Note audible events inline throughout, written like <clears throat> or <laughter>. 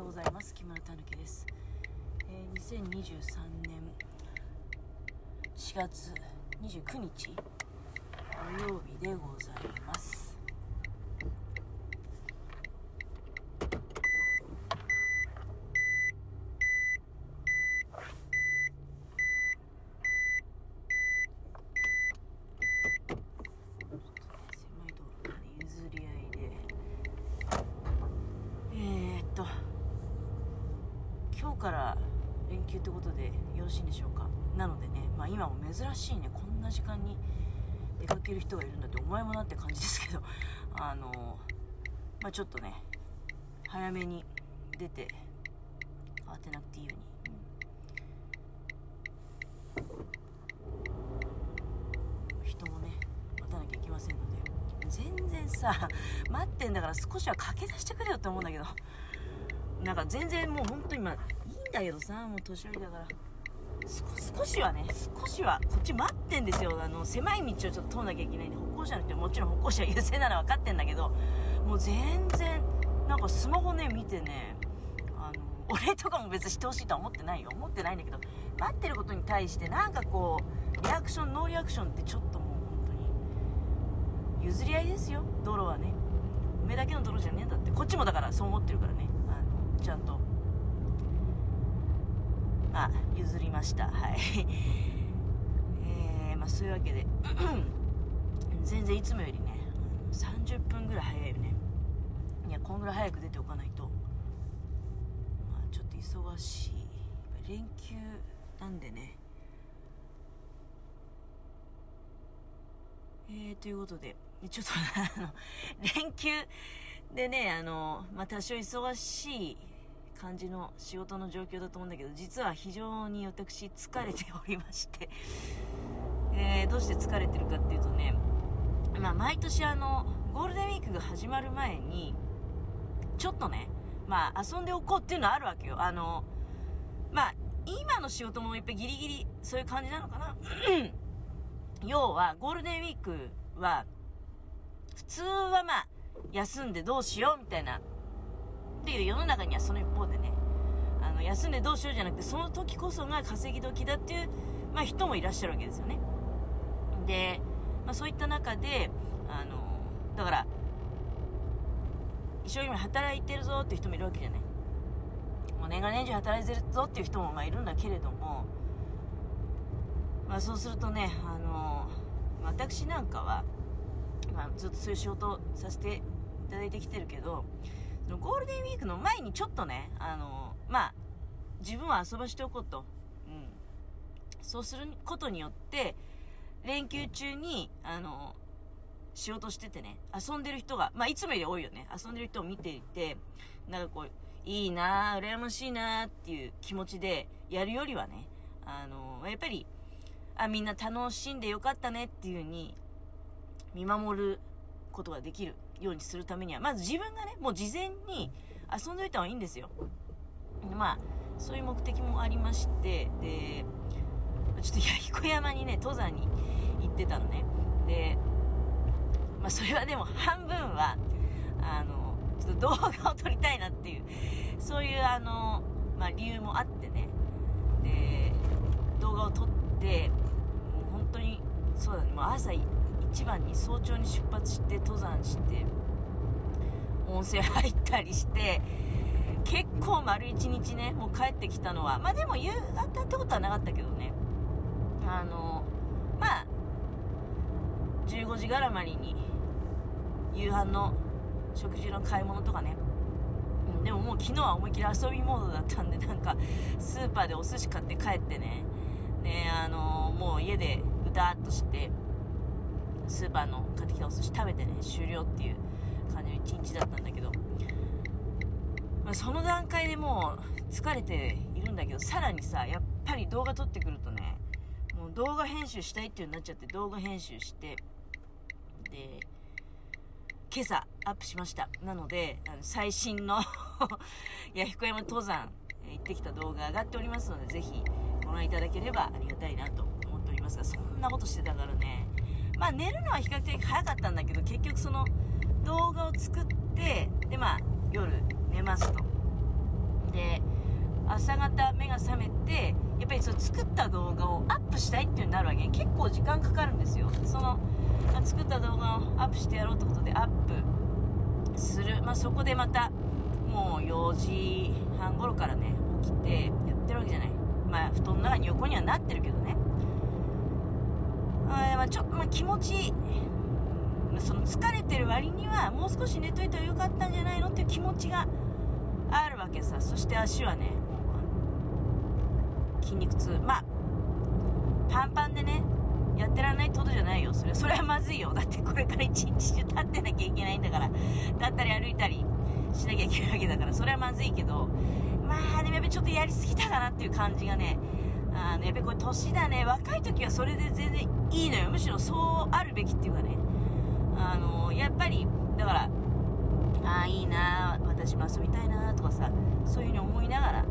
ようございます。木村たぬきです、えー、2023年4月29日土曜日でございます狭い道路なんで譲り合いでえー、っと今日から連休ってことでよろしいんでしょうか？なのでね、まあ、今も珍しいねこんな時間に出かける人がいるんだってお前もなって感じですけど <laughs> あのまあちょっとね早めに出て慌てなくていいように、うん。人もね待たなきゃいけませんので。全然さ <laughs> 待ってんだから少しは駆け出してくれよって思うんだけど。なんか全然もう本当に今んだけどさもう年寄りだから。少しはね少しはこっち待ってんですよ。あの狭い道をちょっと通んなきゃいけないんで歩行者の人もちろん歩行者優先なのは分かってんだけどもう全然なんかスマホね見てねあの俺とかも別にしてほしいとは思ってないよ。思ってないんだけど待ってることに対してなんかこうリアクションノーリアクションってちょっともう本当に譲り合いですよ。道路はね。おめえだけの道路じゃねえんだって。こっちもだからそう思ってるからね。あのちゃんと。まあ譲りました。はい。<laughs> えー、まあそういうわけで <clears throat> 全然いつもよりね30分ぐらい早いよね。いやこんぐらい早く出ておかないと。まあちょっと忙しい。連休なんでね。えー、ということで、ちょっとあの、連休でね、あの、まあ、多少忙しい感じの仕事の状況だと思うんだけど、実は非常に私疲れておりまして、<laughs> え、どうして疲れてるかっていうとね、まあ、毎年あの、ゴールデンウィークが始まる前に、ちょっとね、まあ、遊んでおこうっていうのはあるわけよ。あの、まあ、今の仕事もやっぱりギリギリそういう感じなのかな。<clears throat> 要は、ゴールデンウィークは、普通はまあ、休んでどうしようみたいな。だけど世の中にはその一方でね、あの、休んでどうしようじゃなくて、その時こそが稼ぎ時だっていう、まあ人もいらっしゃるわけですよね。で、まあそういった中で、あの、だから、一生懸命働いてるぞっていう人もいるわけじゃない。もう年が年中働いてるぞっていう人もまあいるんだけれども、まあそうするとね、あの私なんかは、まあ、ずっとそういう仕事させていただいてきてるけど、そのゴールデンクの前にちょっとね、あのまあ、自分は遊ばしておこうと。うん。そうすることによって、連休中に、あの仕事しててね、遊んでる人が、まあいつもより多いよね。遊んでる人を見ていて、なんかこう、いいなぁ、羨ましいなぁっていう気持ちでやるよりはね、あのやっぱり、あ、みんな楽しんでよかったねっていう風に見守ることができるようにするためには、まず自分がね、もう事前に遊んでおいた方がいいんですよ。まあ、そういう目的もありまして、で、ちょっと弥彦山にね、登山に行ってたのね。で、まあそれはでも半分は、あの、ちょっと動画を撮りたいなっていう、そういうあの、まあ理由もあってね。で、動画を撮って、もう本当に、そうだね、もう朝一番に早朝に出発して登山して、温泉入ったりして、結構丸一日ね、もう帰ってきたのは、まあでも夕方ってことはなかったけどね、あの、まあ、15時絡まりに夕飯の食事の買い物とかね、でももう昨日は思いっきり遊びモードだったんで、なんか、スーパーでお寿司買って帰ってね、で、あのもう家でうだっとして、スーパーの買ってきたお寿司食べてね、終了っていう。感じの一日だったんだけど、まあ、その段階でもう疲れているんだけど、さらにさ、やっぱり動画撮ってくるとね、もう動画編集したいっていうになっちゃって動画編集して、で、今朝アップしました。なので、あの最新の弥彦山登山行ってきた動画上がっておりますので、ぜひご覧いただければありがたいなと思っておりますが、そんなことしてたからね、まあ寝るのは比較的早かったんだけど、結局その動画を作って、でまあ夜寝ますと。で朝方目が覚めてやっぱりその作った動画をアップしたいっていうになるわけ結構時間かかるんですよ。その作った動画をアップしてやろうってことでアップする、まあ、そこでまたもう4時半頃からね起きてやってるわけじゃない。まあ布団の中に横にはなってるけどね。あまあちょっとまあ気持ちその疲れてる割にはもう少し寝といたらよかったんじゃないのっていう気持ちがあるわけさ。そして足はね筋肉痛。まあパンパンでねやってらんないってことじゃないよ。それそれはまずいよ。だってこれから一日中立ってなきゃいけないんだから。立ったり歩いたりしなきゃいけないわけだから。それはまずいけど。まあでもやっぱちょっとやりすぎたかなっていう感じがね。あのやっぱりこれ年だね。若い時はそれで全然いいのよ。むしろそうあるべきっていうかね。やっぱりだからああいいな私も遊びたいなとかさそういうふうに思いながら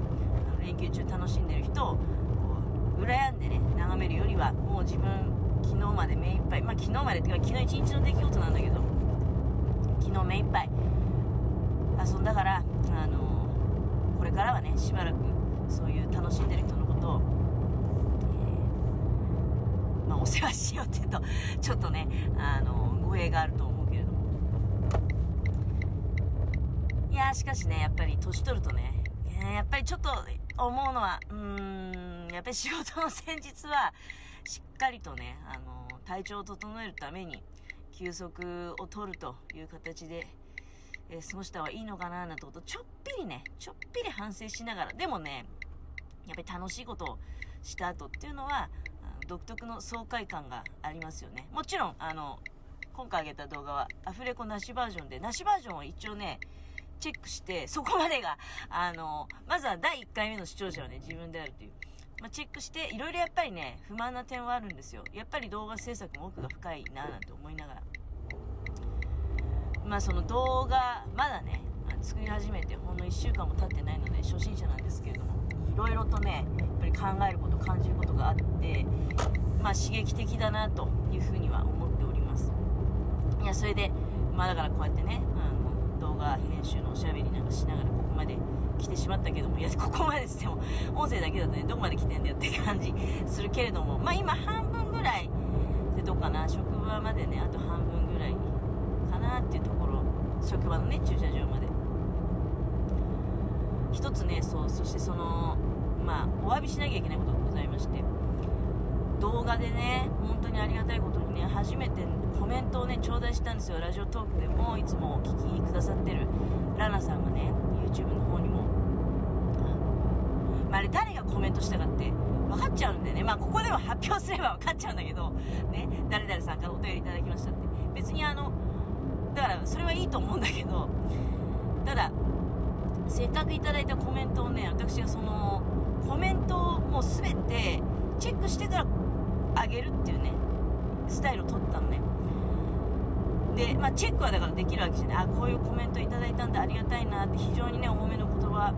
連休中楽しんでる人をこう羨んでね眺めるよりはもう自分昨日まで目いっぱいまあ昨日までっていうか昨日一日の出来事なんだけど昨日目いっぱい遊んだからあのこれからはねしばらくそういう楽しんでる人のことを、えー、まあ、お世話しようって言うとちょっとねあの語弊があると思うけれどもいやしかしねやっぱり年取るとねやっぱりちょっと思うのはうーんやっぱり仕事の前日はしっかりとねあの体調を整えるために休息を取るという形でえー、過ごした方がいいのかななんてことちょっぴりねちょっぴり反省しながらでもねやっぱり楽しいことをした後っていうのは独特の爽快感がありますよね。もちろんあの今回上げた動画はアフレコなしバージョンでなしバージョンを一応ねチェックしてそこまでがあのまずは第1回目の視聴者はね自分であるという。まあ、チェックしていろいろやっぱりね不満な点はあるんですよ。やっぱり動画制作も奥が深いななんて思いながら。まあその動画まだね作り始めてほんの1週間も経ってないので初心者なんですけれどもいろいろとねやっぱり考えること感じることがあってまあ刺激的だなというふうには思っております。いやそれでまあだからこうやってねあの動画編集のおしゃべりなんかしながらここまで来てしまったけどもいやここまでしても音声だけだとねどこまで来てんだよって感じするけれどもまあ今半分ぐらいでどうかな。職場までねあと半分ぐらいかなっていうところ。職場のね駐車場まで。一つねそうそしてそのまあお詫びしなきゃいけないことがございまして。動画でね本当にありがたいことにね初めてコメントをね頂戴したんですよ。ラジオトークでもいつもお聞きくださってるラナさんがね YouTube の方にもまあ、あれ誰がコメントしたかって分かっちゃうんでね。まあここでは発表すれば分かっちゃうんだけどね誰々さんからお便りいただきましたって。別にあのだからそれはいいと思うんだけどただせっかくいただいたコメントをね私がそのコメントをもう全てチェックしてからあげるっていうねスタイルを取ったのね。で、まあ、チェックはだからできるわけじゃない。あこういうコメントいただいたんだありがたいなって非常にね重めの言葉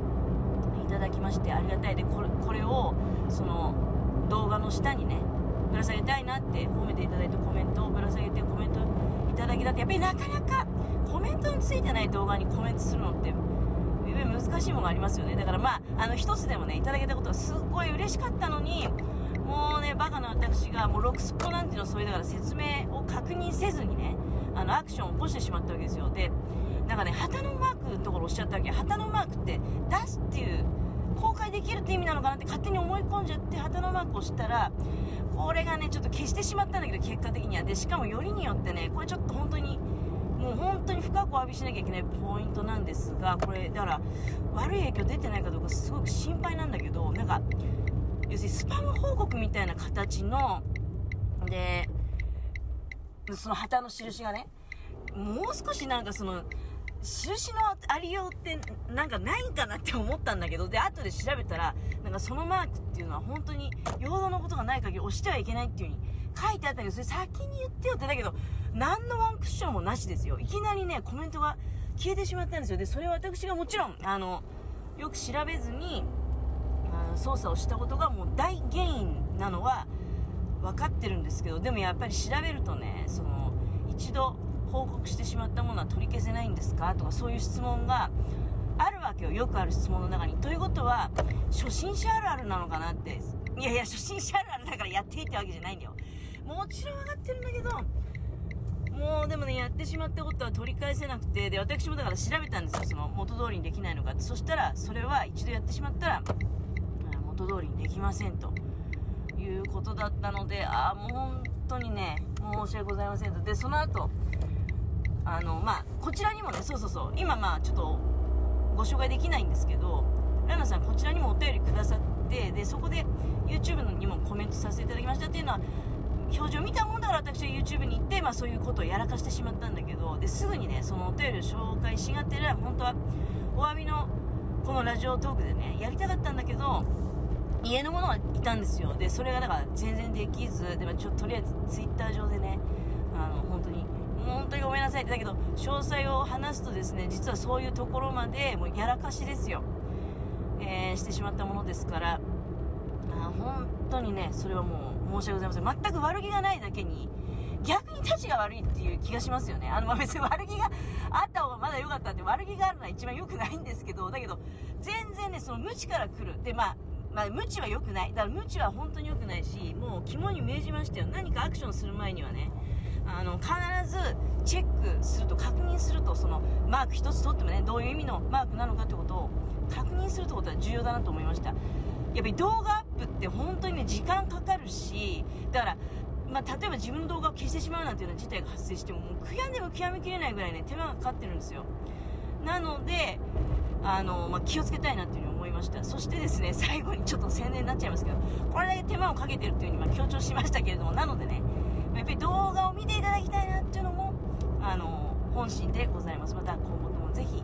いただきましてありがたいでこれこれをその動画の下にねぶら下げたいなって褒めていただいたコメントをぶら下げてコメントいただきだってやっぱりなかなかコメントについてない動画にコメントするのって難しいものがありますよね。だからまああの一つでもねいただけたことはすっごい嬉しかったのにもうねバカな私がもうロクスポなんていうのそれだから説明を確認せずにねあのアクションを起こしてしまったわけですよ。でなんかね旗のマークのところおっしゃったわけ。旗のマークって出すっていう公開できるって意味なのかなって勝手に思い込んじゃって旗のマークをしたらこれがねちょっと消してしまったんだけど結果的には。でしかもよりによってねこれちょっと本当にもう本当に深くお詫びしなきゃいけないポイントなんですがこれだから悪い影響出てないかどうかすごく心配なんだけどなんか要するにスパム報告みたいな形のでその旗の印がねもう少しなんかその印のありようってなんかないんかなって思ったんだけどで後で調べたらなんかそのマークっていうのは本当に用土のことがない限り押してはいけないっていう風に書いてあったけどそれ先に言ってよってだけど何のワンクッションもなしですよ。いきなりねコメントが消えてしまったんですよ。でそれは私がもちろんあのよく調べずに操作をしたことがもう大原因なのは分かってるんですけどでもやっぱり調べるとねその一度報告してしまったものは取り消せないんですか？とかそういう質問があるわけよ。よくある質問の中に。ということは初心者あるあるなのかなって。いやいや初心者あるあるだからやっていいってわけじゃないんだよ。もちろん分かってるんだけどもうでもねやってしまったことは取り返せなくて。で私もだから調べたんですよ。その元通りにできないのかって。そしたらそれは一度やってしまったら元通りにできませんと。ことだったのでああもう本当にね申し訳ございませんと。でその後あのまあこちらにもねそうそうそう今まあちょっとご紹介できないんですけどラナさんこちらにもお便りくださってでそこで YouTube にもコメントさせていただきましたっていうのは表情見たもんだから私は YouTube に行って、まあ、そういうことをやらかしてしまったんだけどですぐにねそのお便りを紹介しがてら本当はお詫びのこのラジオトークでねやりたかったんだけど家のものはいたんですよでそれがだから全然できずでちょとりあえず Twitter 上でねあの本当に本当にごめんなさいってだけど詳細を話すとですね実はそういうところまでもうやらかしですよ、えー、してしまったものですからあ本当にねそれはもう申し訳ございません全く悪気がないだけに逆にたちが悪いっていう気がしますよね。あの、ま、別に悪気があった方がまだ良かったって、悪気があるのは一番良くないんですけど、だけど、全然ね、その無知から来る。で、まあ、まあ、無知は良くない。だから無知は本当に良くないし、もう肝に銘じましたよ。何かアクションする前にはね、あの、必ずチェックすると、確認すると、その、マーク一つ取ってもね、どういう意味のマークなのかってことを確認するってことは重要だなと思いました。やっぱり動画アップって本当にね、時間かかるし、だから、まあ、例えば自分の動画を消してしまうなんていうの事態が発生しても、もう悔やんでも悔やみきれないぐらいね、手間がかかってるんですよ。なので、あの、まあ、気をつけたいなっていうふうに思いました。そしてですね、<laughs> 最後にちょっと宣伝になっちゃいますけど、これだけ手間をかけてるっていうふうにま強調しましたけれども、なのでね、やっぱり動画を見ていただきたいなっていうのも、あの、本心でございます。また今後ともぜひ